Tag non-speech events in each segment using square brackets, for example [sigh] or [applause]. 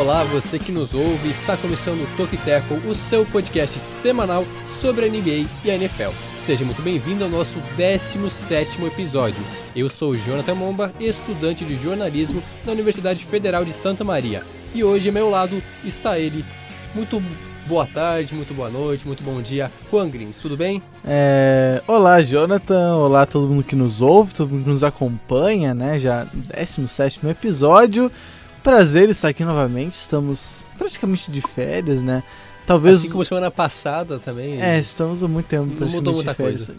olá, você que nos ouve, está começando o Toque Tackle, o seu podcast semanal sobre a NBA e a NFL. Seja muito bem-vindo ao nosso 17º episódio. Eu sou Jonathan Momba, estudante de jornalismo na Universidade Federal de Santa Maria. E hoje, ao meu lado, está ele. Muito boa tarde, muito boa noite, muito bom dia. Juan Grins, tudo bem? É... Olá, Jonathan. Olá, todo mundo que nos ouve, todo mundo que nos acompanha, né? Já 17 episódio. Prazer estar aqui novamente. Estamos praticamente de férias, né? Talvez. Assim como semana passada também. É, estamos há muito tempo não mudou muita coisa.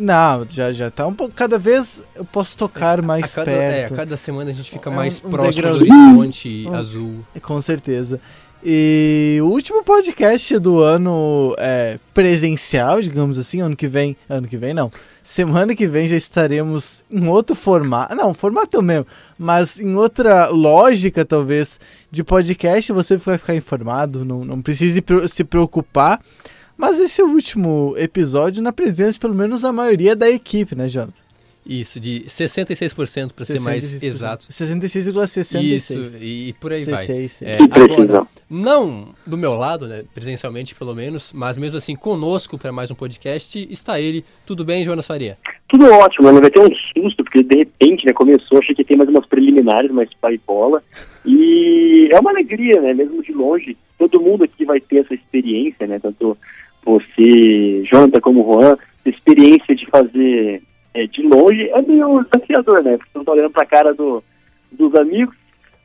Não, já, já tá um pouco. Cada vez eu posso tocar mais a cada, perto. É, a cada semana a gente fica mais um, um próximo do horizonte um, azul. Com certeza. E o último podcast do ano é, presencial, digamos assim, ano que vem. Ano que vem não. Semana que vem já estaremos em outro formato. Não, formato mesmo. Mas em outra lógica, talvez, de podcast. Você vai ficar informado, não, não precise se preocupar. Mas esse é o último episódio na presença, pelo menos, da maioria da equipe, né, Jonathan? Isso, de 66% para ser mais exato. 66,66. Isso, e, por aí 66, vai. É, agora, não do meu lado, né, presencialmente pelo menos, mas mesmo assim conosco para mais um podcast, está ele. Tudo bem, Jonas Faria? Tudo ótimo, né? Vai ter um susto, porque de repente, né, começou, achei que tem mais umas preliminares, mais pai bola. E é uma alegria, né, mesmo de longe. Todo mundo aqui vai ter essa experiência, né, tanto você, Jonathan, como Juan, experiência de fazer é, de longe é meio desafiador, né? Porque não tá olhando pra cara do, dos amigos,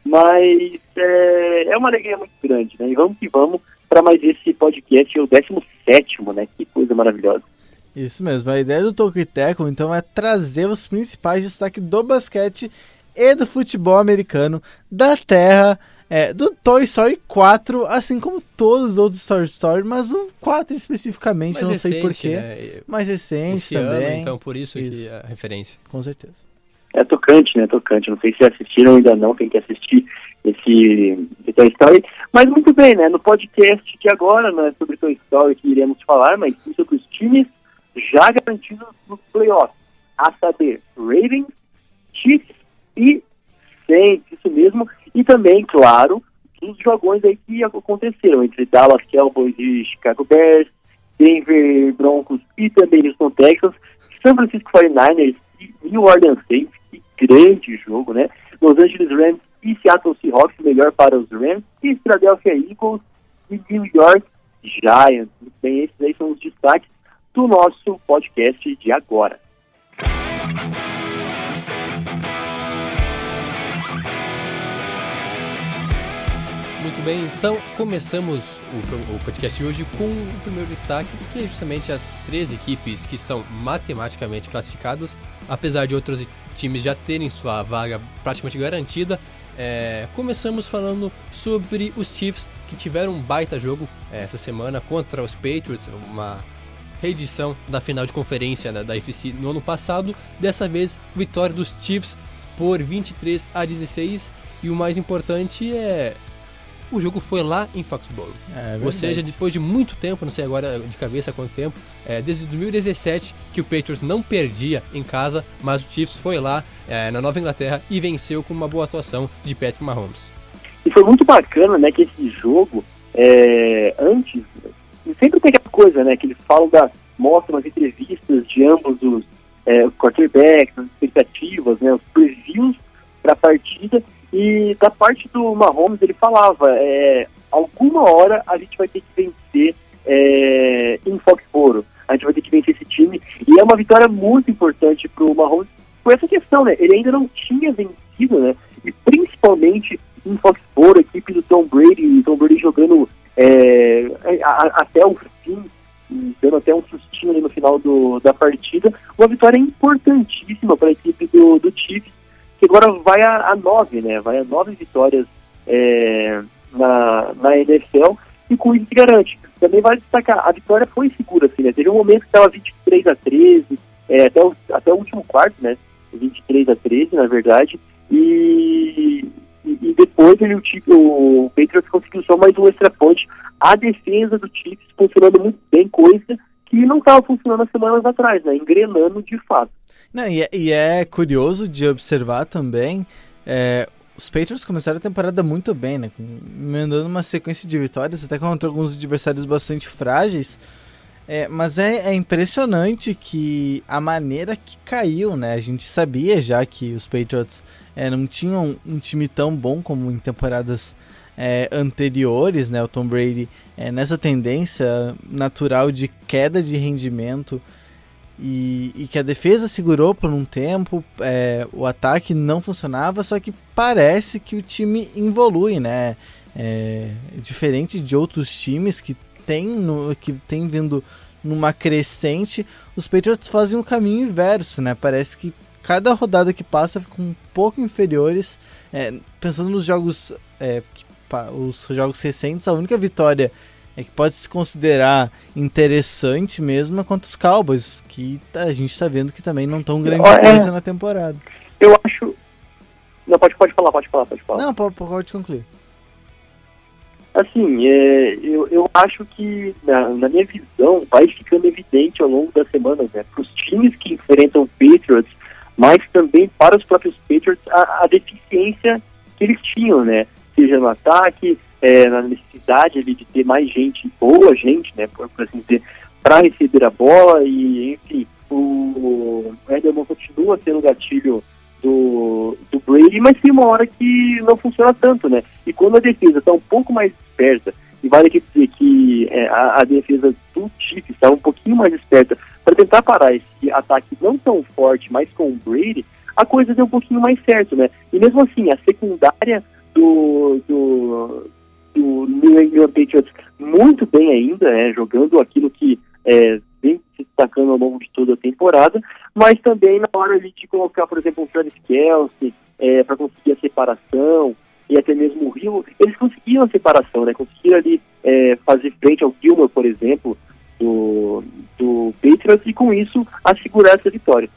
mas é, é uma alegria muito grande, né? E vamos que vamos para mais esse podcast, o 17, né? Que coisa maravilhosa. Isso mesmo, a ideia do Tokiteco, então, é trazer os principais destaques do basquete e do futebol americano da terra é, do Toy Story 4, assim como todos os outros Toy Story, mas o 4 especificamente, mais não recente, sei porquê. Né? Mais recente Esse também. Ano, então, por isso, isso. que é a referência. Com certeza. É tocante, né? Tocante. Não sei se assistiram ainda não, tem que assistir esse, esse Toy Story. Mas muito bem, né? No podcast que agora não é sobre Toy Story que iremos falar, mas sim sobre os times já garantidos nos playoffs. A saber, Ravens, Chiefs e Saints, isso mesmo. E também, claro, os jogões aí que aconteceram entre Dallas Cowboys e Chicago Bears, Denver Broncos e também Houston Texans, São Francisco 49ers e New Orleans Saints, que grande jogo, né? Los Angeles Rams e Seattle Seahawks, melhor para os Rams, e Philadelphia Eagles e New York Giants. Bem, esses aí são os destaques do nosso podcast de agora. Muito bem, então começamos o, o, podcast de hoje com o primeiro destaque, que é justamente as três equipes que são matematicamente classificadas, apesar de outros times já terem sua vaga praticamente garantida. É, começamos falando sobre os Chiefs, que tiveram um baita jogo é, essa semana contra os Patriots, uma reedição da final de conferência né, da FC no ano passado. Dessa vez, vitória dos Chiefs por 23 a 16. E o mais importante é o jogo foi lá em Foxborough. É, Ou seja, depois de muito tempo, não sei agora de cabeça quanto tempo, é, desde 2017 que o Patriots não perdia em casa, mas o Chiefs foi lá é, na Nova Inglaterra e venceu com uma boa atuação de Patrick Mahomes. E foi muito bacana, né, que esse jogo, é, antes, sempre tem aquela coisa, né, que eles falam da, mostram as entrevistas de ambos os é, quarterbacks, as expectativas, né, os previews para a partida, e da parte do Mahomes, ele falava, é, alguma hora a gente vai ter que vencer é, em Foxboro. A gente vai ter que vencer esse time. E é uma vitória muito importante para o Mahomes por essa questão, né? Ele ainda não tinha vencido, né? E principalmente em Foxboro, a equipe do Tom Brady, Tom Brady jogando é, a, até o fim, dando até um sustinho no final do, da partida. Uma vitória importantíssima para a equipe do, do Chiefs que agora vai a, a nove, né? Vai a nove vitórias é, na, na NFL e com isso se garante. Também vale destacar, a vitória foi segura, assim, né? Teve um momento que estava 23 a 13, é, até, o, até o último quarto, né? 23 a 13, na verdade, e, e, e depois ele, o, o Patriots conseguiu só mais um extra point. A defesa do Chiefs funcionando muito bem, coisa que não estava funcionando as semanas atrás, né? Engrenando de fato. Não, e, é, e é curioso de observar também é, os Patriots começaram a temporada muito bem, né? Mandando uma sequência de vitórias, até contra alguns adversários bastante frágeis. É, mas é, é, impressionante que a maneira que caiu, né? A gente sabia já que os Patriots é, não tinham um time tão bom como em temporadas é, anteriores, né? O Tom Brady é, nessa tendência natural de queda de rendimento e, e, que a defesa segurou por um tempo, é, o ataque não funcionava, só que parece que o time evolui, né? É, diferente de outros times que tem, no, que tem vindo numa crescente, os Patriots fazem um caminho inverso, né? Parece que cada rodada que passa ficam um pouco inferiores. É, pensando nos jogos, é, os jogos recentes, a única vitória é que pode se considerar interessante mesmo quanto os Cowboys, que a gente está vendo que também não estão grande é, coisa na temporada. Eu acho. Não, pode, pode falar, pode falar, pode falar. Não, pode, pode concluir. Assim, é, eu, eu acho que, na, na, minha visão, vai ficando evidente ao longo das semanas, né, para os times que enfrentam Patriots, mas também para os próprios Patriots, a, a deficiência que eles tinham, né? Seja no ataque, é, na necessidade ali, de ter mais gente, boa gente, né, por, por assim dizer, para receber a bola e, enfim, o, Edelman continua sendo gatilho do, do Brady, mas tem uma hora que não funciona tanto, né? E quando a defesa está um pouco mais esperta, e vale aqui dizer que é, a, a, defesa do Chiefs está um pouquinho mais esperta para tentar parar esse ataque não tão forte, mas com o Brady, a coisa deu um pouquinho mais certo, né? E mesmo assim, a secundária do, do, do New England Patriots muito bem ainda, né? Jogando aquilo que é, vem se destacando ao longo de toda a temporada, mas também na hora de colocar, por exemplo, o Travis Kelsey é, para conseguir a separação e até mesmo o Rio, eles conseguiram a separação, né? Conseguiram ali é, fazer frente ao Gilmore, por exemplo, do, do Patriots e com isso assegurar essa vitória.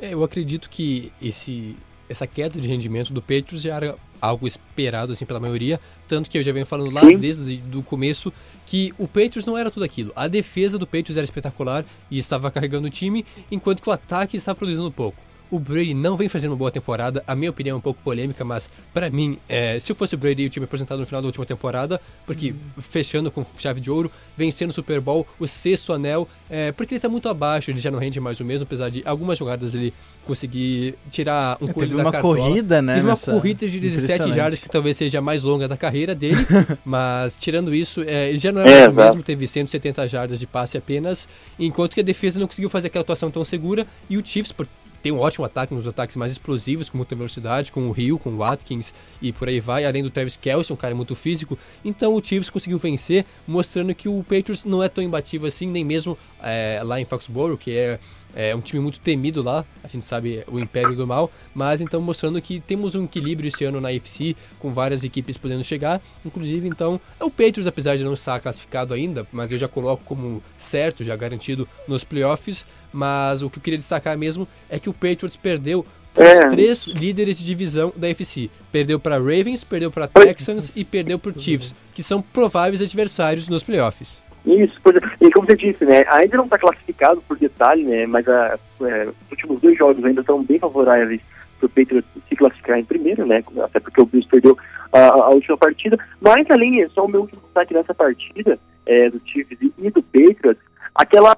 É, eu acredito que esse, essa queda de rendimento do Patriots já era algo esperado assim pela maioria, tanto que eu já venho falando lá Sim. desde o começo que o Patriots não era tudo aquilo. A defesa do Patriots era espetacular e estava carregando o time, enquanto que o ataque estava produzindo pouco o Brady não vem fazendo uma boa temporada. A minha opinião é um pouco polêmica, mas para mim, é, se eu fosse o Brady e o time apresentado no final da última temporada, porque uhum. fechando com chave de ouro, vencendo o Super Bowl, o sexto anel, é, porque ele tá muito abaixo, ele já não rende mais o mesmo, apesar de algumas jogadas ele conseguir tirar um é, Teve uma cartola. corrida, né? Teve uma corrida de 17 jardas que talvez seja a mais longa da carreira dele, [laughs] mas tirando isso, é, ele já não é, mais o mesmo, teve 170 jardas de passe apenas, enquanto que a defesa não conseguiu fazer aquela atuação tão segura e o Chiefs, por tem um ótimo ataque, nos ataques mais explosivos, com muita velocidade, com o Rio, com o Watkins e por aí vai, além do Travis Kelce, um cara muito físico. Então o Chiefs conseguiu vencer, mostrando que o Patriots não é tão imbatível assim, nem mesmo é, lá em Foxborough, que é, é, um time muito temido lá, a gente sabe o Império do Mal, mas então mostrando que temos um equilíbrio esse ano na FC, com várias equipes podendo chegar, inclusive então é o Patriots, apesar de não estar classificado ainda, mas eu já coloco como certo, já garantido nos playoffs, mas o que eu queria destacar mesmo é que o Patriots perdeu os é. três líderes de divisão da FC. Perdeu para Ravens, perdeu para Texans e perdeu para Chiefs, que são prováveis adversários nos playoffs. Isso, é. e como você disse, né, ainda não está classificado por detalhe, né, mas a, é, os últimos dois jogos ainda estão bem favoráveis para o Patriots se classificar em primeiro, né, até porque o Bills perdeu a, a última partida, mas além, só o meu último destaque nessa partida é, do Chiefs e do Patriots, aquela,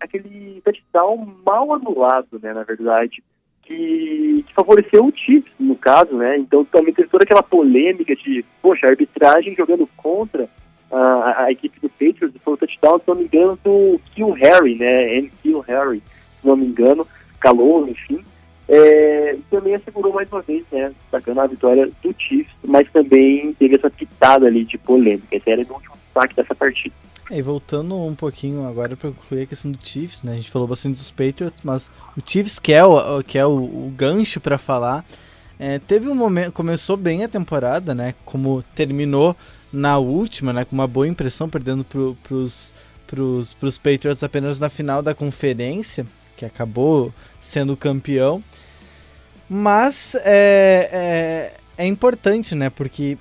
aquele touchdown mal anulado, né, na verdade, que, que, favoreceu o Chiefs, no caso, né, então também teve toda aquela polêmica de, poxa, a arbitragem jogando contra a, a equipe do Patriots, foi o touchdown, se não me engano, do Kill Harry, né, M. Kill Harry, se não me engano, calou, enfim, é, e também assegurou mais uma vez, né, destacando a vitória do Chiefs, mas também teve essa pitada ali de polêmica, esse era o último destaque dessa partida. É, e voltando um pouquinho agora para concluir a questão do Chiefs, né? A gente falou bastante dos Patriots, mas o Chiefs que é o, que é o, o gancho para falar, é, teve um momento, começou bem a temporada, né? Como terminou na última, né? Com uma boa impressão, perdendo pro, pros, pros, pros Patriots apenas na final da conferência, que acabou sendo campeão. Mas é, é, é importante, né? Porque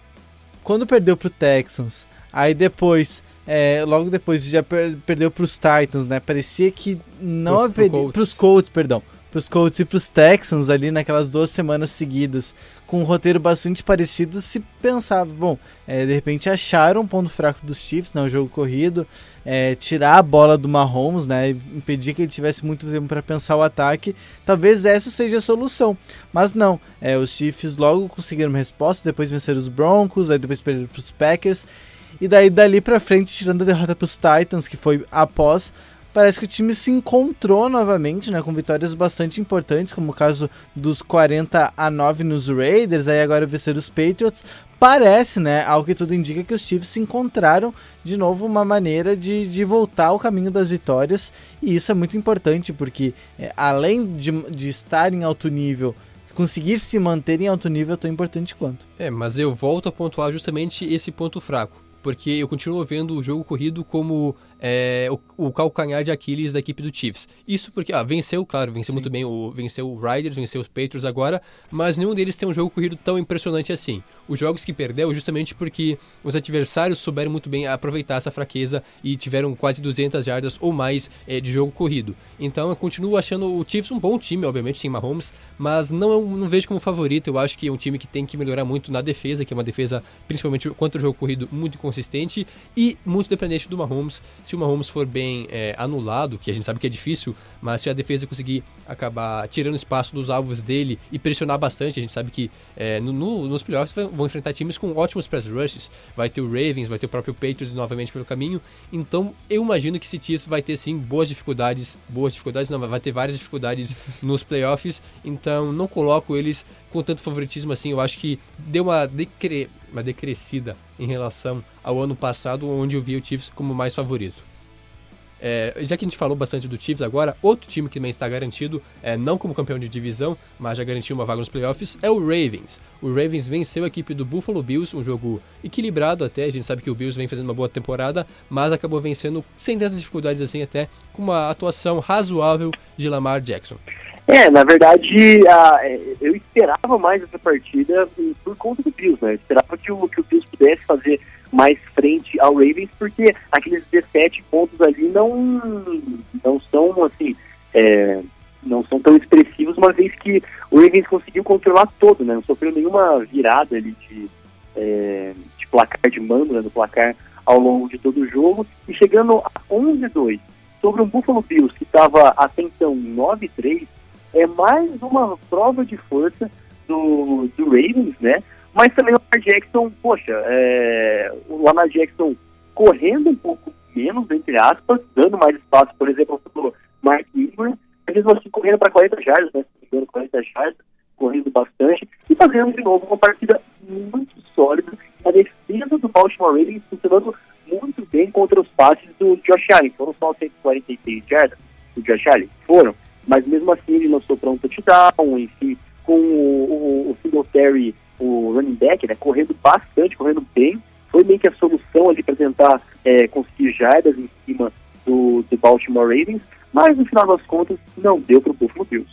quando perdeu pro Texans, aí depois é, logo depois já per perdeu para os Titans, né? Parecia que não pro, haveria. Para os Colts, perdão. Pros Colts e pros Texans ali naquelas duas semanas seguidas, com um roteiro bastante parecido, se pensava, bom, é, de repente acharam um ponto fraco dos Chiefs, né, jogo corrido, é, tirar a bola do Mahomes, né, impedir que ele tivesse muito tempo para pensar o ataque, talvez essa seja a solução. Mas não, é, os Chiefs logo conseguiram uma resposta, depois venceram os Broncos, aí depois perderam para os Packers, e daí dali para frente, tirando a derrota para os Titans, que foi após, parece que o time se encontrou novamente, né, com vitórias bastante importantes, como o caso dos 40 a 9 nos Raiders, aí agora vencer os Patriots. Parece, né, ao que tudo indica que os Chiefs se encontraram de novo uma maneira de, de voltar ao caminho das vitórias, e isso é muito importante, porque é, além de, de estar em alto nível, conseguir se manter em alto nível é tão importante quanto. É, mas eu volto a pontuar justamente esse ponto fraco porque eu continuo vendo o jogo corrido como é, o, o, calcanhar de Aquiles da equipe do Chiefs. Isso porque, ah, venceu, claro, venceu Sim. muito bem, o, venceu o Riders, venceu os Patriots agora, mas nenhum deles tem um jogo corrido tão impressionante assim. Os jogos que perdeu justamente porque os adversários souberam muito bem aproveitar essa fraqueza e tiveram quase 200 jardas ou mais é, de jogo corrido. Então eu continuo achando o Chiefs um bom time, obviamente tem Mahomes, mas não, não vejo como favorito. Eu acho que é um time que tem que melhorar muito na defesa, que é uma defesa, principalmente contra o jogo corrido, muito consistente e muito dependente do Mahomes. Se o Mahomes for bem é, anulado, que a gente sabe que é difícil, mas se a defesa conseguir acabar tirando espaço dos alvos dele e pressionar bastante, a gente sabe que é, no, no, nos playoffs vão enfrentar times com ótimos press rushes, vai ter o Ravens, vai ter o próprio Patriots novamente pelo caminho, então eu imagino que Chiefs vai ter sim boas dificuldades, boas dificuldades não, vai ter várias dificuldades [laughs] nos playoffs, então não coloco eles com tanto favoritismo assim, eu acho que deu uma decre uma decrescida em relação ao ano passado, onde eu vi o Chiefs como mais favorito. É, já que a gente falou bastante do Chiefs agora, outro time que também está garantido, é, não como campeão de divisão, mas já garantiu uma vaga nos playoffs, é o Ravens. O Ravens venceu a equipe do Buffalo Bills, um jogo equilibrado até, a gente sabe que o Bills vem fazendo uma boa temporada, mas acabou vencendo sem tantas dificuldades assim até, com uma atuação razoável de Lamar Jackson. É, na verdade, a, eu esperava mais essa partida por conta do Bills, né? Eu esperava que o, que o Bills pudesse fazer mais frente ao Ravens, porque aqueles 17 pontos ali não, não são, assim, é, não são tão expressivos, uma vez que o Ravens conseguiu controlar todo, né? Não sofreu nenhuma virada ali de, é, de placar de mando, né? Do placar ao longo de todo o jogo, e chegando a 11-2 sobre um Buffalo Bills que estava até então 9-3, é mais uma prova de força do, do Ravens, né? Mas também o Lamar Jackson, poxa, é, o Lamar Jackson correndo um pouco menos, entre aspas, dando mais espaço, por exemplo, para Mark Ingram, mesmo assim correndo para 40 jardas, né? 40 jardas, correndo bastante, e fazendo de novo uma partida muito sólida. A defesa do Baltimore Ravens funcionando muito bem contra os passes do Josh Allen. Foram só 146 jardas do Josh Allen? Foram mas mesmo assim ele lançou para um touchdown, enfim, com o, o, o Singletary, o running back, né, correndo bastante, correndo bem, foi meio que a solução ali para tentar é, conseguir jardas em cima do, do Baltimore Ravens, mas no final das contas não deu para o Buffalo Bills.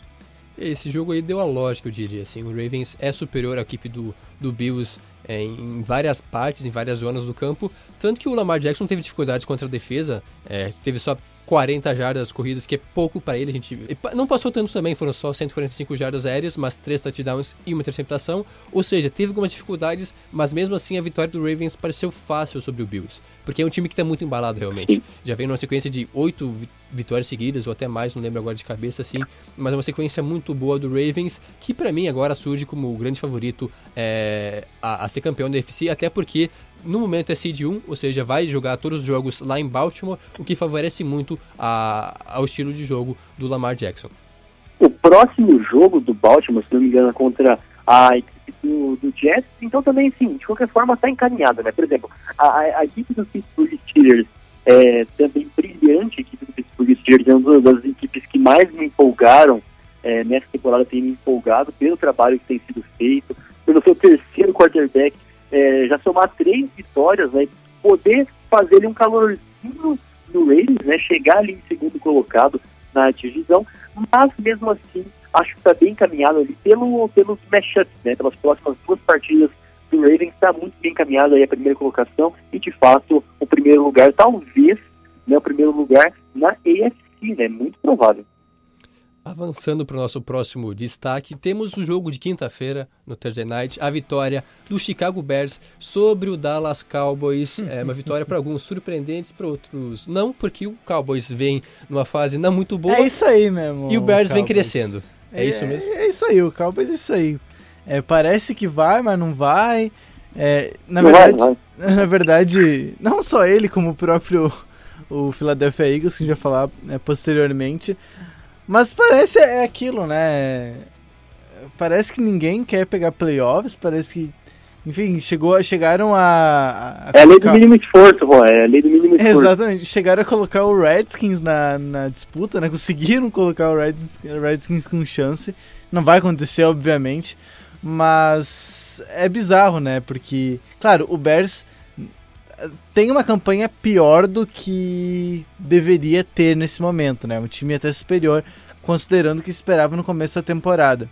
Esse jogo aí deu a lógica, eu diria. Assim, o Ravens é superior à equipe do, do Bills é, em várias partes, em várias zonas do campo. Tanto que o Lamar Jackson teve dificuldades contra a defesa, é, teve só 40 jardas corridas, que é pouco para ele. A gente não passou tanto também, foram só 145 jardas aéreas, mas 3 touchdowns e uma interceptação. Ou seja, teve algumas dificuldades, mas mesmo assim a vitória do Ravens pareceu fácil sobre o Bills, porque é um time que está muito embalado realmente. Já vem numa sequência de 8 vitórias seguidas, ou até mais, não lembro agora de cabeça assim, mas é uma sequência muito boa do Ravens, que para mim agora surge como o grande favorito é, a, a ser campeão da UFC, até porque no momento é seed 1, ou seja, vai jogar todos os jogos lá em Baltimore, o que favorece muito a, ao estilo de jogo do Lamar Jackson. O próximo jogo do Baltimore, se não me engano, é contra a equipe do, do Jets, então também, sim, de qualquer forma está encaminhada, né? Por exemplo, a, a equipe do Pittsburgh Steelers é também brilhante, a equipe do Pittsburgh Steelers é uma das equipes que mais me empolgaram é, nessa temporada, tem me empolgado pelo trabalho que tem sido feito, pelo seu terceiro quarterback é, já somar três vitórias, né, poder fazer um calorzinho no Raiders, né, chegar ali em segundo colocado na divisão, mas mesmo assim acho que está bem encaminhado ali pelo, pelos matchups, né, pelas próximas duas partidas do Ravens está muito bem encaminhado aí a primeira colocação e de fato o primeiro lugar, talvez, né, o primeiro lugar na AFC, né, muito provável. Avançando para o nosso próximo destaque, temos o jogo de quinta-feira, no Thursday Night, a vitória do Chicago Bears sobre o Dallas Cowboys. [laughs] É uma vitória para alguns surpreendentes, para outros não, porque o Cowboys vem numa fase não muito boa. É isso aí mesmo. E o Bears vem crescendo. É, é, isso mesmo? É, é, isso aí, o Cowboys é isso aí. É, parece que vai, mas não vai. É, na não verdade, vai, [laughs] vai. na verdade, não só ele, como o próprio o Philadelphia Eagles, que a gente vai falar né, posteriormente. Mas parece é aquilo, né? Parece que ninguém quer pegar playoffs, parece que. Enfim, chegou, chegaram a. a é a lei do mínimo esforço, pô, é a lei do mínimo esforço. Exatamente, chegaram a colocar o Redskins na, na disputa, né? Conseguiram colocar o Redskins, Redskins com chance. Não vai acontecer, obviamente. Mas é bizarro, né? Porque, claro, o Bears tem uma campanha pior do que deveria ter nesse momento, né? Um time até superior, considerando que esperava no começo da temporada.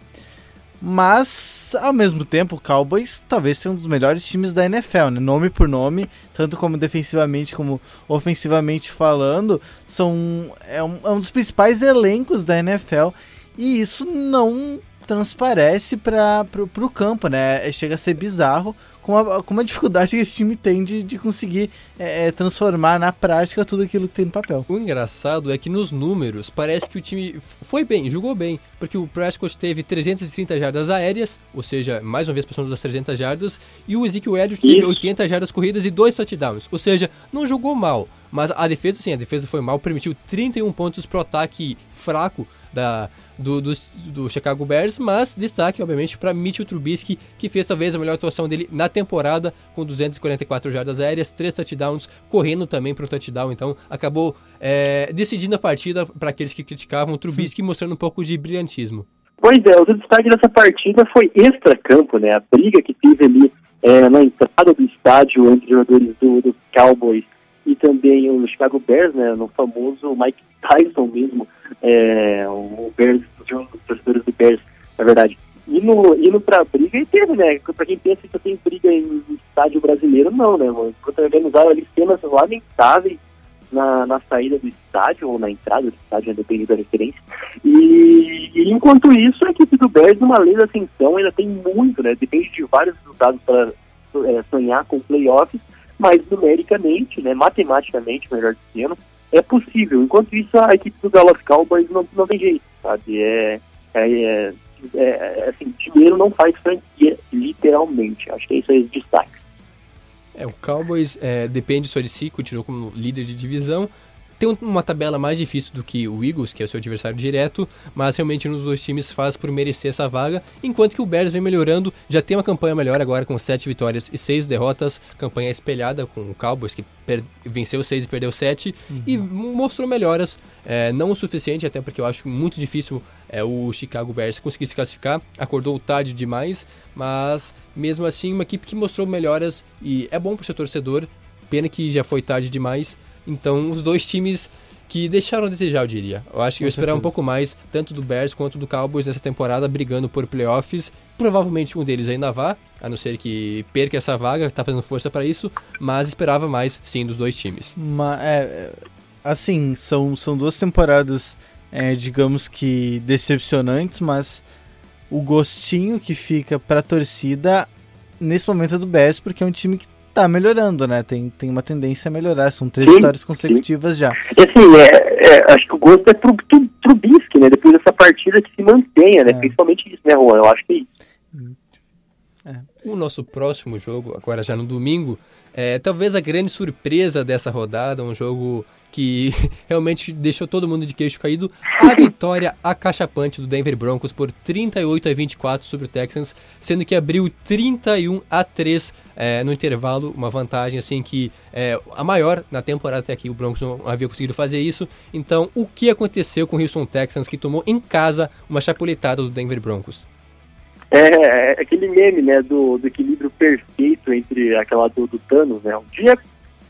Mas, ao mesmo tempo, o Cowboys talvez seja um dos melhores times da NFL, né? Nome por nome, tanto como defensivamente como ofensivamente falando, são é um, é um dos principais elencos da NFL e isso não transparece para o campo, né? É, chega a ser bizarro com a, com a dificuldade que esse time tem de, de conseguir é, é, transformar na prática tudo aquilo que tem no papel. O engraçado é que nos números parece que o time foi bem, jogou bem, porque o Prescott teve 330 jardas aéreas, ou seja, mais uma vez passando das 300 jardas, e o Ezekiel Elliott teve 80 jardas corridas e dois touchdowns, ou seja, não jogou mal, mas a defesa sim, a defesa foi mal, permitiu 31 pontos pro ataque fraco da, do, do, do, Chicago Bears, mas destaque, obviamente, para Mitchell Trubisky, que fez talvez a melhor atuação dele na temporada, com 244 jardas aéreas, 3 touchdowns, correndo também para o touchdown, então acabou é, decidindo a partida para aqueles que criticavam o Trubisky, mostrando um pouco de brilhantismo. Pois é, o destaque dessa partida foi extra-campo, né? A briga que teve ali é, na entrada do estádio entre jogadores do, do Cowboys e também o Chicago Bears, né, no famoso Mike Tyson mesmo, é, o Bears, dos torcedores do Bears, na verdade, indo, indo pra briga e teve, né, pra quem pensa que só tem briga em estádio brasileiro, não, né, mano, organizaram ali cenas lamentáveis na, na saída do estádio, ou na entrada do estádio, né, depende da referência, e, e, enquanto isso, a equipe do Bears, numa lei da ascensão, ainda tem muito, né, depende de vários resultados para é, sonhar com playoffs, mas numericamente, né, matematicamente, melhor dizendo, é possível. Enquanto isso, a equipe do Dallas Cowboys não, não tem jeito, sabe? É, é, é, é assim, dinheiro não faz franquia, literalmente. Acho que é isso aí os destaques. É, o Cowboys é, depende só de si, continua como líder de divisão, tem uma tabela mais difícil do que o Eagles, que é o seu adversário direto, mas realmente um dos dois times faz por merecer essa vaga, enquanto que o Bears vem melhorando, já tem uma campanha melhor agora com 7 vitórias e 6 derrotas, campanha espelhada com o Cowboys, que venceu 6 e perdeu 7, uhum. e mostrou melhoras, é, não o suficiente, até porque eu acho muito difícil é, o Chicago Bears conseguir se classificar, acordou tarde demais, mas mesmo assim uma equipe que mostrou melhoras e é bom para o seu torcedor, pena que já foi tarde demais, então, os dois times que deixaram a desejar, eu diria. Eu acho que eu esperava um pouco mais, tanto do Bears quanto do Cowboys nessa temporada, brigando por playoffs. Provavelmente um deles ainda vá, a não ser que perca essa vaga, tá fazendo força para isso, mas esperava mais, sim, dos dois times. Mas, é, é, assim, são, são duas temporadas, é, digamos que decepcionantes, mas o gostinho que fica pra torcida nesse momento é do Bears, porque é um time que tá melhorando, né? Tem, tem uma tendência a melhorar. São três sim, vitórias consecutivas sim. já. E assim, é, é, acho que o gosto é pro, pro, pro Bisque, né? Depois dessa partida que se mantenha, né? É. Principalmente isso, né, Juan? Eu acho que é isso. É. O nosso próximo jogo, agora já no domingo, é talvez a grande surpresa dessa rodada, um jogo que [laughs] realmente deixou todo mundo de queixo caído, a vitória acachapante do Denver Broncos por 38 a 24 sobre o Texans, sendo que abriu 31 a 3 é, no intervalo, uma vantagem assim que é a maior na temporada até aqui, o Broncos não havia conseguido fazer isso. Então, o que aconteceu com o Houston Texans que tomou em casa uma chapuletada do Denver Broncos? É, é aquele meme, né, do, do equilíbrio perfeito entre aquela do, do Thanos, né? Um dia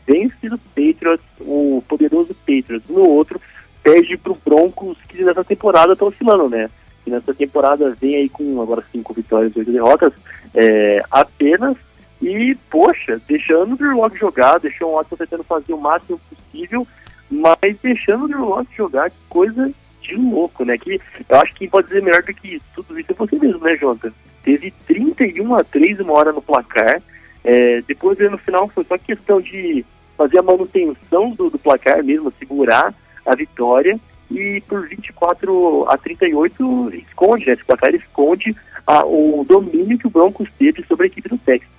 vence os Patriots, o poderoso Patriots. No outro, perde pro Broncos, que nessa temporada tá oscilando, né? E nessa temporada vem aí com agora cinco vitórias e oito derrotas é, apenas. E, poxa, deixando o Drew jogar, deixou o Watson tentando fazer o máximo possível, mas deixando o Drew Locke jogar, que coisa de louco, né? Que eu acho que pode dizer melhor do que tudo isso é você mesmo, né, Jonathan? Teve 31 a 3 uma hora no placar. É, depois no final foi só questão de fazer a manutenção do, do placar mesmo, segurar a vitória e por 24 a 38 esconde, né? Esse placar esconde a, o domínio que o Broncos teve sobre a equipe do Texas.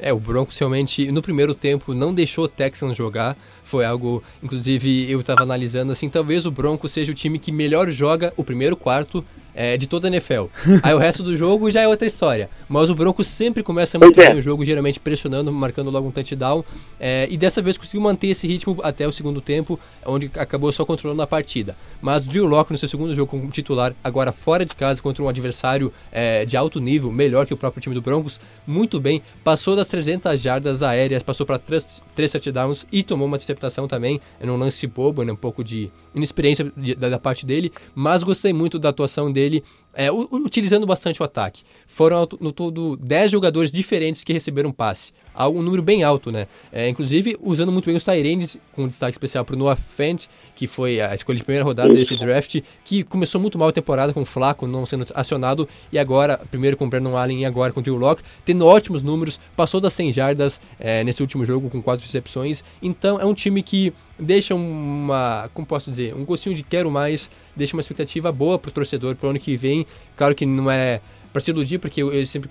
É, o Broncos realmente no primeiro tempo não deixou o Texans jogar. Foi algo, inclusive eu estava analisando assim, talvez o Broncos seja o time que melhor joga o primeiro quarto é, de toda a NFL. Aí o resto do jogo já é outra história. Mas o Broncos sempre começa muito é. bem o jogo, geralmente pressionando, marcando logo um touchdown. É, e dessa vez conseguiu manter esse ritmo até o segundo tempo, onde acabou só controlando a partida. Mas Drew Locke no seu segundo jogo como titular, agora fora de casa contra um adversário é, de alto nível, melhor que o próprio time do Broncos, muito bem. Passou das 300 jardas aéreas, passou para três, três touchdowns e tomou uma interceptação também. É um lance bobo, né, um pouco de inexperiência da, da parte dele, mas gostei muito da atuação dele dele, é, utilizando bastante o ataque. Foram no todo 10 jogadores diferentes que receberam passe um número bem alto, né? É, inclusive usando muito bem os Tyrands, com destaque especial para o Noah Fent, que foi a escolha de primeira rodada desse draft, que começou muito mal a temporada com o Flaco não sendo acionado, e agora, primeiro com o Brandon Allen e agora com o Drew Locke, tendo ótimos números, passou das 100 jardas é, nesse último jogo com quatro recepções, então é um time que deixa uma, como posso dizer, um gostinho de quero mais, deixa uma expectativa boa para o torcedor para o ano que vem, claro que não é para se iludir, porque eu, eu sempre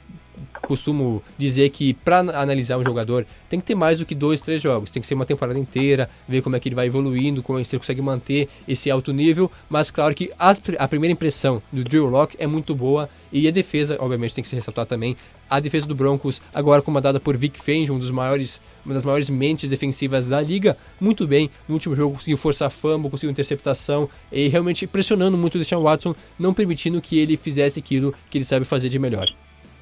costumo dizer que para analisar um jogador tem que ter mais do que dois, três jogos. Tem que ser uma temporada inteira, ver como é que ele vai evoluindo, como é ele consegue manter esse alto nível. Mas claro que as, a primeira impressão do Drew Locke é muito boa e a defesa, obviamente, tem que se ressaltar também. A defesa do Broncos, agora comandada por Vic Fangio, um dos maiores, uma das maiores mentes defensivas da liga, muito bem. No último jogo conseguiu forçar fumble, conseguiu interceptação e realmente pressionando muito o Deshaun Watson, não permitindo que ele fizesse aquilo que ele sabe fazer de melhor.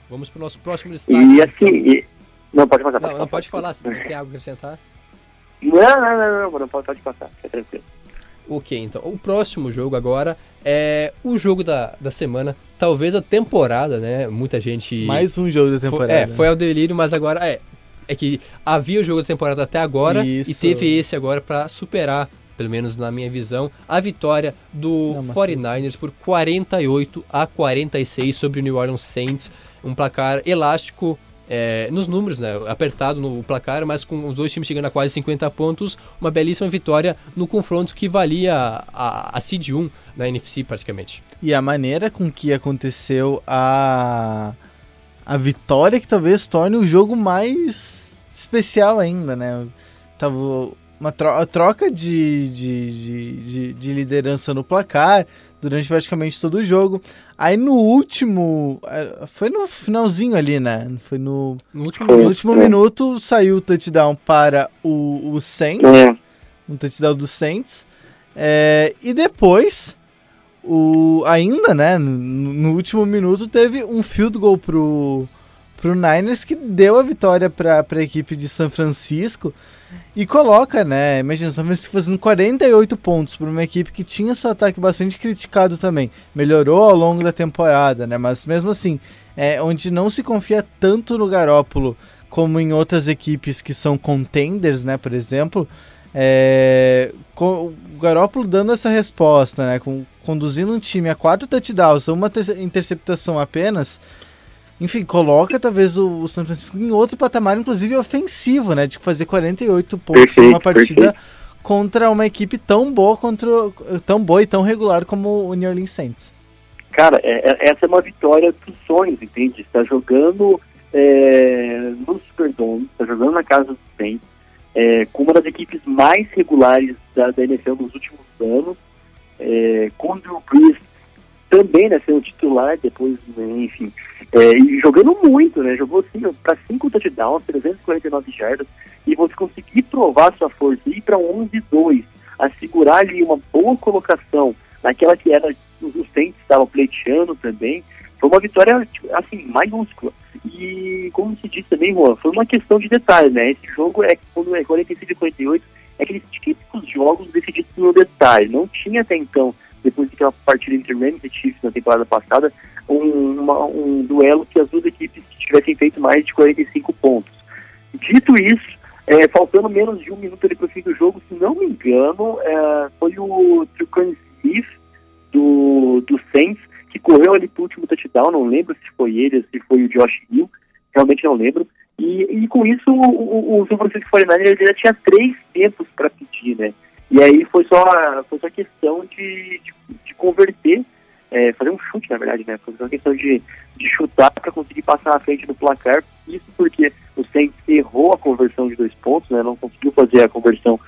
Vamos para o nosso próximo destaque. E assim. E... Não, pode passar. Não, pode, não, pode falar, se tem algo a acrescentar. Não, não, não, não, não, pode, pode passar, fica tranquilo. Ok, então. O próximo jogo agora é o jogo da, da semana. Talvez a temporada, né? Muita gente. Mais um jogo da temporada. Foi, é, foi ao delírio, mas agora. É, é que havia o jogo da temporada até agora Isso. e teve esse agora para superar, pelo menos na minha visão, a vitória do Não, 49ers por 48 a 46 sobre o New Orleans Saints um placar elástico é, nos números, né? Apertado no placar, mas com os dois times chegando a quase 50 pontos, uma belíssima vitória no confronto que valia a, a Seed 1 da NFC praticamente. E a maneira com que aconteceu a, a vitória que talvez torne o jogo mais especial ainda, né? Tava uma troca de, de, de, de, de liderança no placar, durante praticamente todo o jogo. Aí no último. É, foi no finalzinho ali, né? Foi no, no último, no último minuto saiu o touchdown para o, o Saints. É. Um touchdown do Saints. É, e depois, o, ainda, né? No, no, último minuto teve um field goal pro, pro Niners que deu a vitória para a equipe de São Francisco. E coloca, né? Imagina, São Francisco fazendo 48 pontos para uma equipe que tinha seu ataque bastante criticado também. Melhorou ao longo da temporada, né? Mas mesmo assim, é onde não se confia tanto no Garópolo como em outras equipes que são contenders, né? Por exemplo, é, o Garópolo dando essa resposta, né? Com, conduzindo um time a quatro touchdowns, uma interceptação apenas enfim, coloca talvez o, o São Francisco em outro patamar, inclusive ofensivo, né? De fazer 48 pontos em uma partida perfeito. contra uma equipe tão boa, contra, tão boa e tão regular como o New Orleans Saints. Cara, é, é, essa é uma vitória dos sonhos, entende? Está jogando é, no Superdome, está jogando na casa dos Saints, é, com uma das equipes mais regulares da, da NFL nos últimos anos, é, com o Drew Brees também, né, sendo titular depois, né, enfim, é, e jogando muito, né? Jogou assim para 5 touchdowns, 349 jardas, e você conseguir provar sua força ir para 11-2, assegurar ali uma boa colocação naquela que era os Saints estavam pleiteando também, foi uma vitória assim maiúscula. E como se disse também, Juan, foi uma questão de detalhe, né? Esse jogo é quando é 45 e 48, é aqueles típicos jogos decididos no detalhe. Não tinha até então depois daquela partida entre Rams e Chiefs na temporada passada, um, uma, um duelo que as duas equipes tivessem feito mais de 45 pontos. Dito isso, é, faltando menos de um minuto para o fim do jogo, se não me engano, é, foi o Trucan Smith do, do Saints, que correu ali pro último touchdown, não lembro se foi ele se foi o Josh Hill, realmente não lembro. E, e com isso o, o São Francisco 49ers já tinha três tempos para pedir, né? E aí foi só, foi só questão de, de, de converter, é, fazer um chute, na verdade, né? Foi só questão de, de chutar para conseguir passar na frente do placar. Isso porque o Saints errou a conversão de dois pontos, né? Não conseguiu fazer a conversão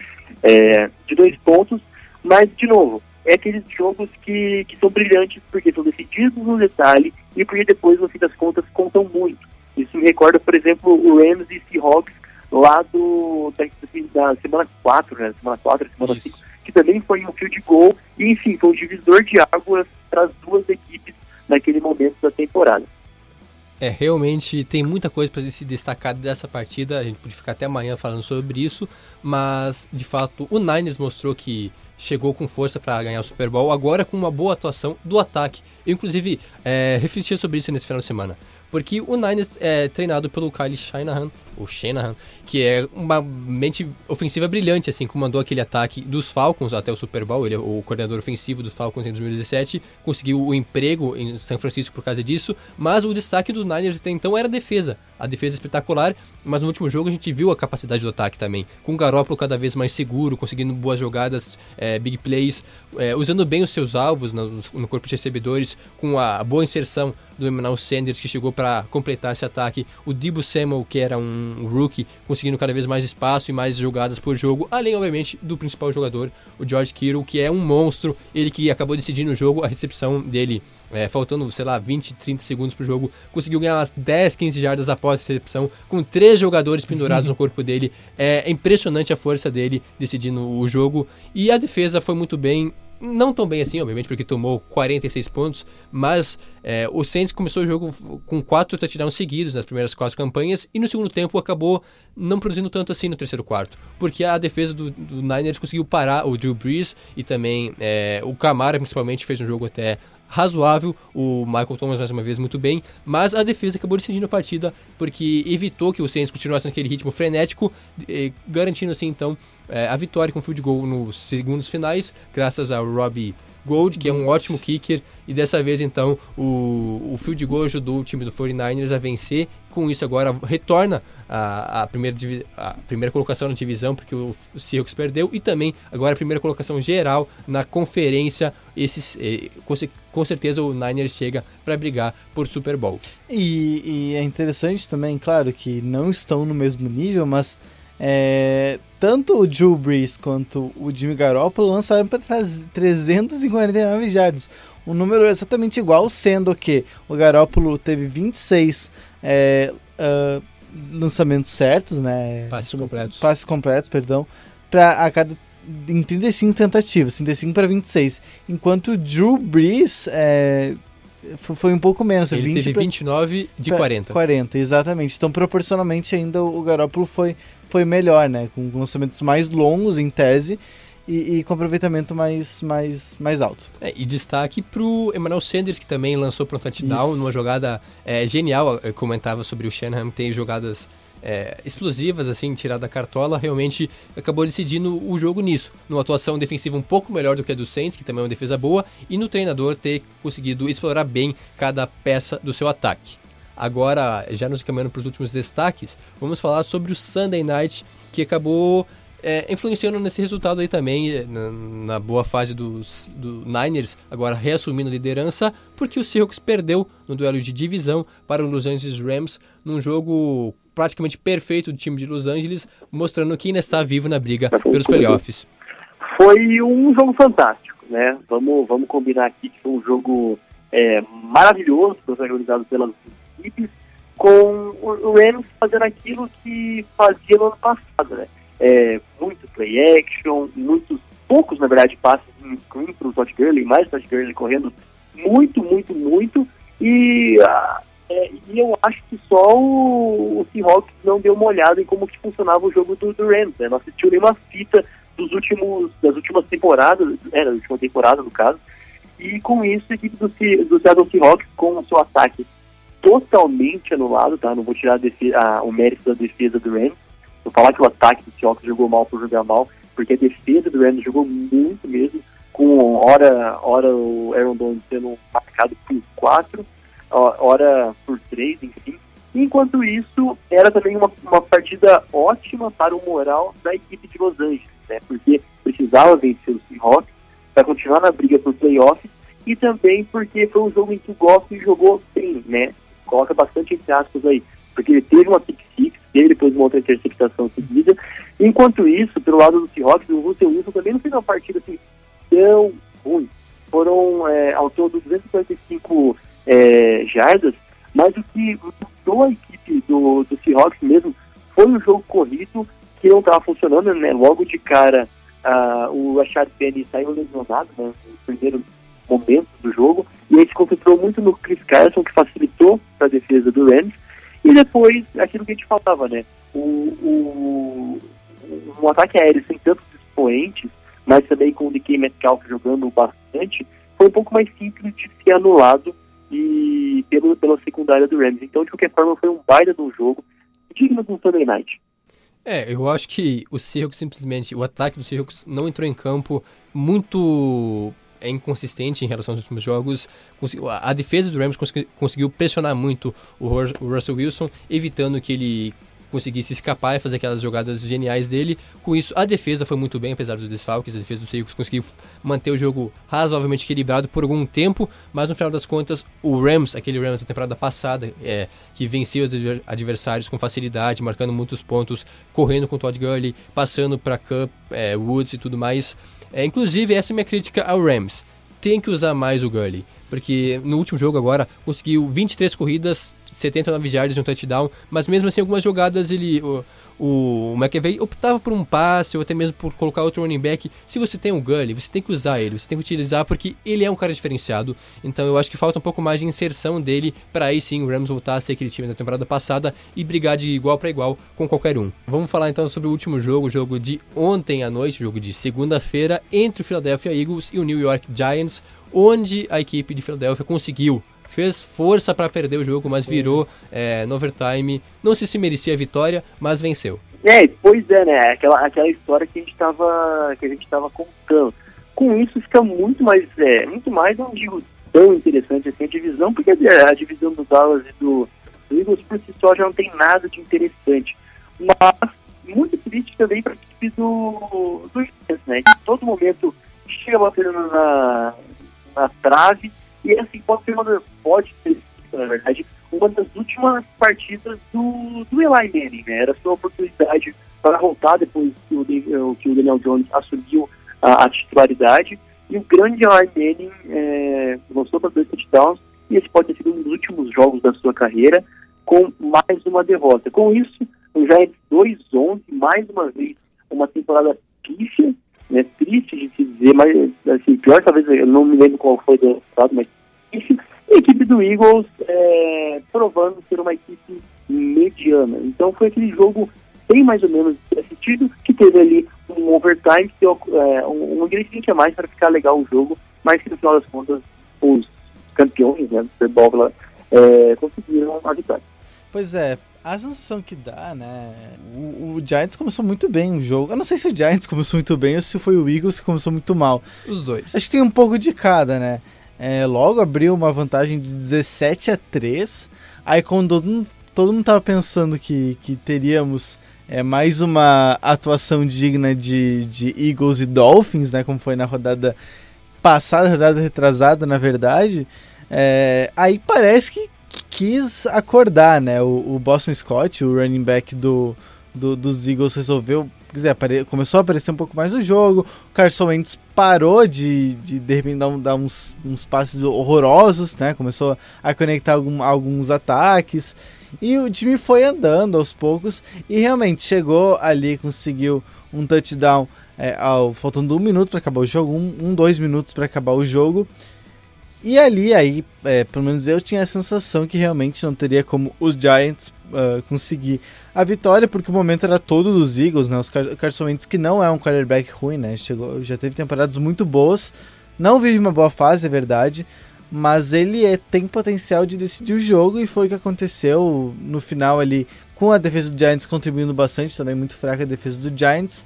é, de dois pontos. Mas, de novo, é aqueles jogos que, que são brilhantes porque são decididos no detalhe e porque depois, no fim das contas, contam muito. Isso me recorda, por exemplo, o Rams e Seahawks lá do, da, da semana 4, né? Semana 4, semana 5, que também foi um field goal e, enfim, foi um divisor de águas para as duas equipes naquele momento da temporada. É, realmente tem muita coisa para se destacar dessa partida. A gente pode ficar até amanhã falando sobre isso, mas de fato o Niners mostrou que chegou com força para ganhar o Super Bowl, agora com uma boa atuação do ataque. Eu, inclusive, é, refletia sobre isso nesse final de semana. Porque o Niners é treinado pelo Kyle Shanahan, o Shanahan, que é uma mente ofensiva brilhante, assim, comandou aquele ataque dos Falcons até o Super Bowl, ele é o coordenador ofensivo dos Falcons em 2017, conseguiu o emprego em São Francisco por causa disso, mas o destaque dos Niners até então era a defesa, a defesa espetacular, mas no último jogo a gente viu a capacidade do ataque também, com o Garoppolo cada vez mais seguro, conseguindo boas jogadas, é, big plays, é, usando bem os seus alvos no, no, corpo de recebedores, com a boa inserção do Emmanuel Sanders, que chegou para completar esse ataque, o Dibu Samuel, que era um rookie, conseguindo cada vez mais espaço e mais jogadas por jogo, além, obviamente, do principal jogador, o George Kittle, que é um monstro, ele que acabou decidindo o jogo, a recepção dele é, faltando, sei lá, 20, 30 segundos pro jogo, conseguiu ganhar umas 10, 15 jardas após a recepção, com três jogadores pendurados no [laughs] corpo dele. É impressionante a força dele decidindo o jogo. E a defesa foi muito bem não tão bem assim, obviamente, porque tomou 46 pontos, mas é, o Saints começou o jogo com quatro touchdowns seguidos nas primeiras quatro campanhas e no segundo tempo acabou não produzindo tanto assim no terceiro quarto, porque a defesa do, do Niners conseguiu parar o Drew Brees e também é, o Camara principalmente fez um jogo até razoável, o Michael Thomas mais uma vez muito bem, mas a defesa acabou decidindo a partida porque evitou que o Saints continuasse naquele ritmo frenético, garantindo assim então é, a vitória com field goal nos segundos finais, graças ao Robbie Gold, que é um ótimo kicker, e dessa vez então o, o field goal ajudou o time do 49ers a vencer. Com isso agora retorna a, a, primeira, a primeira colocação na divisão, porque o, o Seahawks perdeu, e também agora a primeira colocação geral na conferência. Esses, eh, com, com, certeza o Niners chega para brigar por Super Bowl. E, e é interessante também, claro, que não estão no mesmo nível, mas é, tanto o Drew Brees quanto o Jimmy Garoppolo lançaram para 349 jardas. Um número exatamente igual, sendo que o Garoppolo teve 26 é, uh, lançamentos certos, né? Passes completos. Passes completos, perdão. Pra, a cada, em 35 tentativas, 35 para 26. Enquanto o Drew Brees é, foi um pouco menos. Ele 20 teve 29 de 40. 40, exatamente. Então, proporcionalmente, ainda o Garoppolo foi foi melhor, né? Com lançamentos mais longos, em tese, e, e com aproveitamento mais, mais, mais alto. É, e destaque pro Emmanuel Sanders, que também lançou para um touchdown numa jogada é, genial. Eu comentava sobre o Shanahan, tem jogadas é, explosivas, assim, tirada da cartola, realmente acabou decidindo o jogo nisso. Numa atuação defensiva um pouco melhor do que a do Saints, que também é uma defesa boa, e no treinador ter conseguido explorar bem cada peça do seu ataque. Agora, já nos caminhando para os últimos destaques, vamos falar sobre o Sunday Night, que acabou é, influenciando nesse resultado aí também, é, na, na, boa fase dos, do Niners, agora reassumindo a liderança, porque o Seahawks perdeu no duelo de divisão para o Los Angeles Rams, num jogo praticamente perfeito do time de Los Angeles, mostrando que ainda está vivo na briga pelos playoffs. Foi um jogo fantástico, né? Vamos, vamos combinar aqui que foi um jogo é, maravilhoso, protagonizado pelas equipes, com o Rams fazendo aquilo que fazia no ano passado, né? É, muito play action, muitos, poucos, na verdade, passes em screen para o Todd Gurley, mais Todd Gurley correndo muito, muito, muito, e, uh, é, e eu acho que só o, o Seahawks não deu uma olhada em como que funcionava o jogo do, do Rams, né? Não assistiu nenhuma fita dos últimos, das últimas temporadas, é, da última temporada, no caso, e com isso a equipe do, do Seattle Seahawks, com o seu ataque totalmente anulado, tá? Não vou tirar defesa, a, o mérito da defesa do Rams. Vou falar que o ataque do Seahawks jogou mal por jogar mal, porque a defesa do Rams jogou muito mesmo, com hora, hora o Aaron Donald sendo marcado por quatro, hora por três, enfim. Enquanto isso, era também uma, uma partida ótima para o moral da equipe de Los Angeles, né? Porque precisava vencer o Seahawks para continuar na briga por playoffs e também porque foi um jogo em que o Goff jogou bem, né? Coloca bastante entre aspas aí, porque ele teve uma pick six, teve depois uma outra interceptação seguida. Enquanto isso, pelo lado do Seahawks, o Russell Wilson também não fez uma partida assim tão ruim. Foram é, ao todo 245 é, jardas, mas o que mudou a equipe do, do Seahawks mesmo foi o jogo corrido que não estava funcionando, né? Logo de cara, uh, o Rashad Penny saiu lesionado né, no primeiro momento do jogo, e aí se concentrou muito no Chris Carson, que facilitou a defesa do Rams, e depois aquilo que a gente falava, né? O, o, um ataque aéreo sem tantos expoentes, mas também com o DK Metcalf jogando bastante, foi um pouco mais simples de ser anulado e pelo, pela secundária do Rams. Então, de qualquer forma, foi um baita de um jogo, digno um Sunday Night. É, eu acho que o Seahawks simplesmente, o ataque do Seahawks não entrou em campo muito é inconsistente em relação aos últimos jogos. A defesa do Rams conseguiu pressionar muito o Russell Wilson, evitando que ele conseguisse escapar e fazer aquelas jogadas geniais dele. Com isso, a defesa foi muito bem, apesar dos desfalques. A defesa do Seahawks conseguiu manter o jogo razoavelmente equilibrado por algum tempo, mas no final das contas, o Rams, aquele Rams da temporada passada, é, que venceu os adversários com facilidade, marcando muitos pontos, correndo com Todd Gurley, passando para Cup, é, Woods e tudo mais. É, inclusive, essa é minha crítica ao Rams. Tem que usar mais o Gurley, porque no último jogo agora conseguiu 23 corridas, 79 yards e um touchdown, mas mesmo assim algumas jogadas ele o, o McAvey optava por um passe ou até mesmo por colocar outro running back. Se você tem o Gully, você tem que usar ele, você tem que utilizar porque ele é um cara diferenciado. Então eu acho que falta um pouco mais de inserção dele para aí sim o Rams voltar a ser aquele time da temporada passada e brigar de igual para igual com qualquer um. Vamos falar então sobre o último jogo, o jogo de ontem à noite, jogo de segunda-feira entre o Philadelphia Eagles e o New York Giants, onde a equipe de Philadelphia conseguiu fez força para perder o jogo, mas virou é, no overtime. Não sei se merecia a vitória, mas venceu. É, pois é, né? Aquela, aquela história que a gente estava que a gente contando. Com isso fica muito mais, é, muito mais, não digo tão interessante assim a divisão, porque a divisão do Dallas e do, do Eagles por si só já não tem nada de interessante. Mas muito triste também para a equipe do, do Giants, né? Que todo momento chega batendo na, na trave e assim, pode ser uma pode ser, na verdade, uma das últimas partidas do, do Eli Manning, né? Era sua oportunidade para voltar depois que o, que o Daniel Jones assumiu a, a titularidade. E o grande Eli Manning é, lançou para dois touchdowns e esse pode ter sido um dos últimos jogos da sua carreira com mais uma derrota. Com isso, o Giants 2-11, mais uma vez, uma temporada pífia, né, triste de se dizer, mas assim, pior talvez, eu não me lembro qual foi do estado, mas enfim, a equipe do Eagles é, provando ser uma equipe mediana. Então foi aquele jogo bem mais ou menos assistido, que teve ali um overtime, que, é, um, um ingrediente a mais para ficar legal o jogo, mas que no final das contas os campeões né, do Super Bowl é, conseguiram a vitória. Pois é, a sensação que dá, né? O, o, Giants começou muito bem o jogo. Eu não sei se o Giants [laughs] começou muito bem ou se foi o Eagles que começou muito mal. Os dois. Acho que tem um pouco de cada, né? É, logo abriu uma vantagem de 17 a 3. Aí quando todo mundo, todo mundo tava pensando que, que teríamos é, mais uma atuação digna de, de Eagles e Dolphins, né? Como foi na rodada passada, rodada retrasada, na verdade. É, aí parece que, quis acordar, né? O, o, Boston Scott, o running back do, do, dos Eagles, resolveu dizer, começou a aparecer um pouco mais no jogo. O Carson Wentz parou de, de, de repente, dar, dar uns, uns, passes horrorosos, né? Começou a conectar algum, alguns ataques. E o time foi andando aos poucos e realmente chegou ali, conseguiu um touchdown é, ao, faltando um minuto para acabar o jogo, um, um dois minutos para acabar o jogo. E ali, aí, é, pelo menos eu tinha a sensação que realmente não teria como os Giants uh, conseguir a vitória, porque o momento era todo dos Eagles, né? Os Car Carson Wentz, que não é um quarterback ruim, né? Chegou, já teve temporadas muito boas, não vive uma boa fase, é verdade, mas ele é, tem potencial de decidir o jogo e foi o que aconteceu no final ali, com a defesa do Giants contribuindo bastante, também muito fraca a defesa do Giants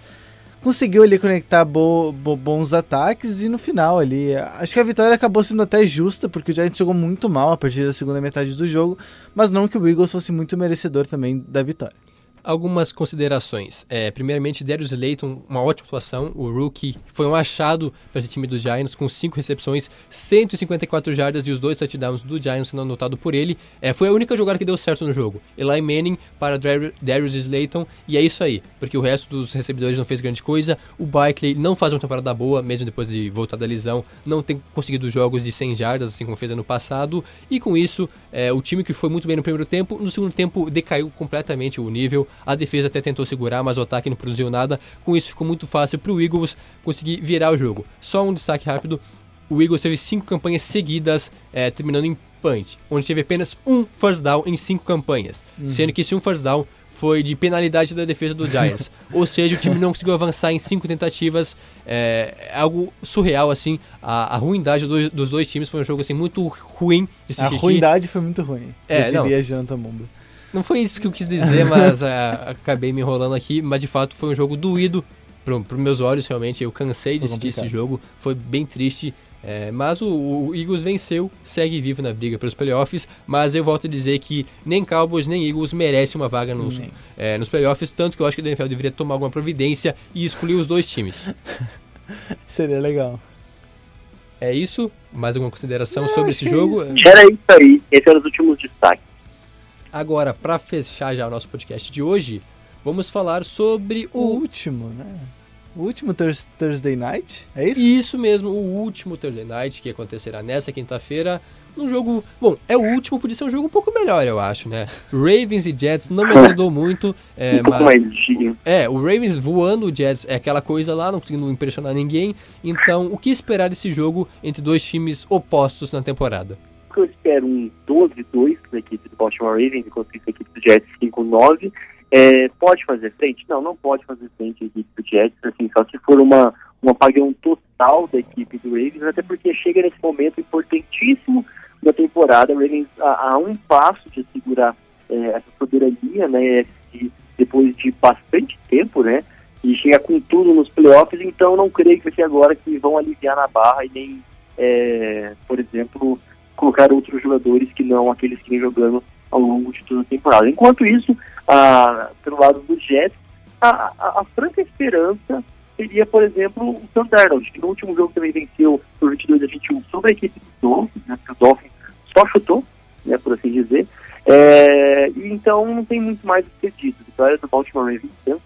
conseguiu ali conectar bo, bo, bons ataques e no final ali, acho que a vitória acabou sendo até justa, porque o Giants jogou muito mal a partir da segunda metade do jogo, mas não que o Eagles fosse muito merecedor também da vitória. Algumas considerações. É, primeiramente, Darius Layton, uma ótima atuação. O rookie foi um achado para esse time do Giants, com 5 recepções, 154 jardas e os dois touchdowns do Giants sendo anotado por ele. É, foi a única jogada que deu certo no jogo. Eli Manning para Darius Slayton, e é isso aí, porque o resto dos recebedores não fez grande coisa. O Barkley não faz uma temporada boa, mesmo depois de voltar da lesão, não tem conseguido jogos de 100 jardas, assim como fez ano passado, e com isso, é, o time que foi muito bem no primeiro tempo, no segundo tempo decaiu completamente o nível. A defesa até tentou segurar, mas o ataque não produziu nada. Com isso ficou muito fácil para o Eagles conseguir virar o jogo. Só um destaque rápido: o Eagles teve cinco campanhas seguidas, é, terminando em punch, onde teve apenas um first down em cinco campanhas, uhum. sendo que esse um first down foi de penalidade da defesa do Giants. [laughs] Ou seja, o time não conseguiu avançar em cinco tentativas. É, algo surreal, assim. A, a ruindade do, dos dois times foi um jogo assim, muito ruim A ruindade foi muito ruim. É, Já diria não. Janta Mumba. Não foi isso que eu quis dizer, mas uh, [laughs] acabei me enrolando aqui. Mas de fato foi um jogo doído para os meus olhos, realmente. Eu cansei de assistir esse jogo. Foi bem triste. É, mas o, o, Eagles venceu, segue vivo na briga pelos playoffs. Mas eu volto a dizer que nem Cowboys nem Eagles merecem uma vaga nos, é, nos playoffs. Tanto que eu acho que o NFL deveria tomar alguma providência e escolher os dois times. [laughs] Seria legal. É isso? Mais alguma consideração sobre esse jogo? Era isso aí. Esses eram os últimos destaques. Agora, para fechar já o nosso podcast de hoje, vamos falar sobre o, o último, né? O último Thursday Night, é isso? Isso mesmo, o último Thursday Night que acontecerá nessa quinta-feira. Um jogo, bom, é o último, podia ser um jogo um pouco melhor, eu acho, né? Ravens e Jets não me agradou muito. É, um mas, mais é, o Ravens voando o Jets é aquela coisa lá, não conseguindo impressionar ninguém. Então, o que esperar desse jogo entre dois times opostos na temporada? Que eu espero um 12-2 da equipe do Baltimore Ravens, enquanto isso a equipe do Jets 5-9. É, pode fazer frente? Não, não pode fazer frente a equipe do Jets, assim, só se for uma, um apagão total da equipe do Ravens, até porque chega nesse momento importantíssimo da temporada, o Ravens a, um passo de segurar é, essa soberania, né, de, depois de bastante tempo, né, e chega com tudo nos playoffs, então não creio que vai ser agora que vão aliviar na barra e nem, é, por exemplo, colocar outros jogadores que não aqueles que vem jogando ao longo de toda a temporada. Enquanto isso, pelo lado do Jets, a, a, a, franca esperança seria, por exemplo, o Sam Darnold, que no último jogo também venceu por 22 a 21 sobre a equipe do Dolphins, né, o Dolphins só chutou, né, por assim dizer. É, e então não tem muito mais o que ser dito. Vitória do Baltimore Ravens, tanto.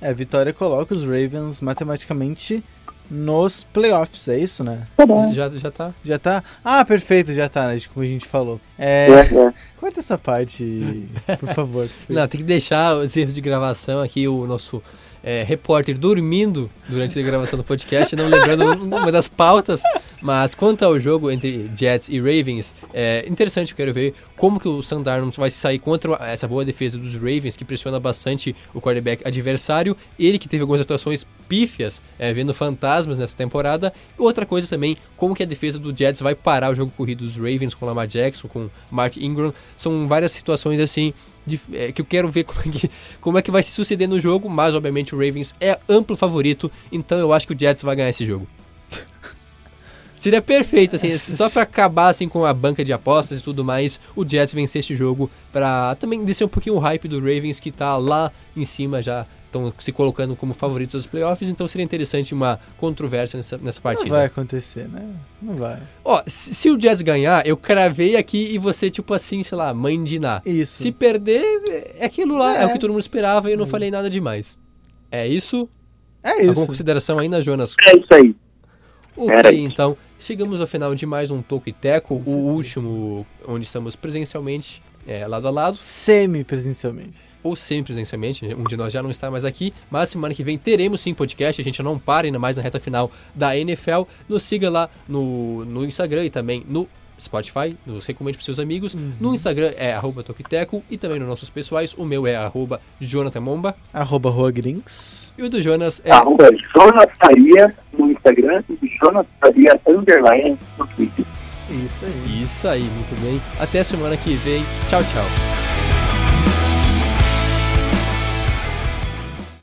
É, vitória coloca os Ravens matematicamente nos playoffs, é isso, né? Tá bom. Já, já tá. Já tá? Ah, perfeito, já tá, né? Como a gente falou. É, é, é. Corta essa parte, por favor. [laughs] Não, tem que deixar os erros de gravação aqui, o nosso é, repórter dormindo durante a gravação do podcast, não lembrando [laughs] uma das pautas. Mas quanto ao jogo entre Jets e Ravens, é interessante, eu quero ver como que o Sam vai sair contra essa boa defesa dos Ravens, que pressiona bastante o quarterback adversário. Ele que teve algumas atuações pífias, é, vendo fantasmas nessa temporada. Outra coisa também, como que a defesa do Jets vai parar o jogo corrido dos Ravens com Lamar Jackson, com Mark Ingram. São várias situações assim de, é, que eu quero ver como é que, como é que vai se suceder no jogo, mas obviamente o Ravens é amplo favorito, então eu acho que o Jets vai ganhar esse jogo. [laughs] Seria perfeito, assim, só para acabar assim com a banca de apostas e tudo mais, o Jets vencer este jogo para também descer um pouquinho o hype do Ravens que tá lá em cima já estão se colocando como favoritos dos playoffs, então seria interessante uma controvérsia nessa, nessa partida. Não vai acontecer, né? Não vai. Ó, se, se o Jets ganhar, eu cravei aqui e você, tipo assim, sei lá, mãe de Ná. Isso. Se perder, é aquilo lá, é, é o que todo mundo esperava e eu não é. falei nada demais. É isso? É isso. Alguma consideração ainda, Jonas? É isso aí. Ok, então. Chegamos ao final de mais um Toco e Teco, o último onde estamos presencialmente, é, lado a lado. Semi-presencialmente. Ou semi-presencialmente, um de nós já não está mais aqui, mas semana que vem teremos sim podcast, a gente não para ainda mais na reta final da NFL. Nos siga lá no, no Instagram e também no Spotify, nos recomende para seus amigos. Uhum. No Instagram é arroba Tokiteco e também nos nossos pessoais, o meu é arroba Jonathan Momba. Arroba Roagrinks. E o do Jonas é... Arroba Jonas Faria no Instagram e Jonas Faria underline no Twitter. Isso aí. Isso aí, muito bem. Até semana que vem. Tchau, tchau.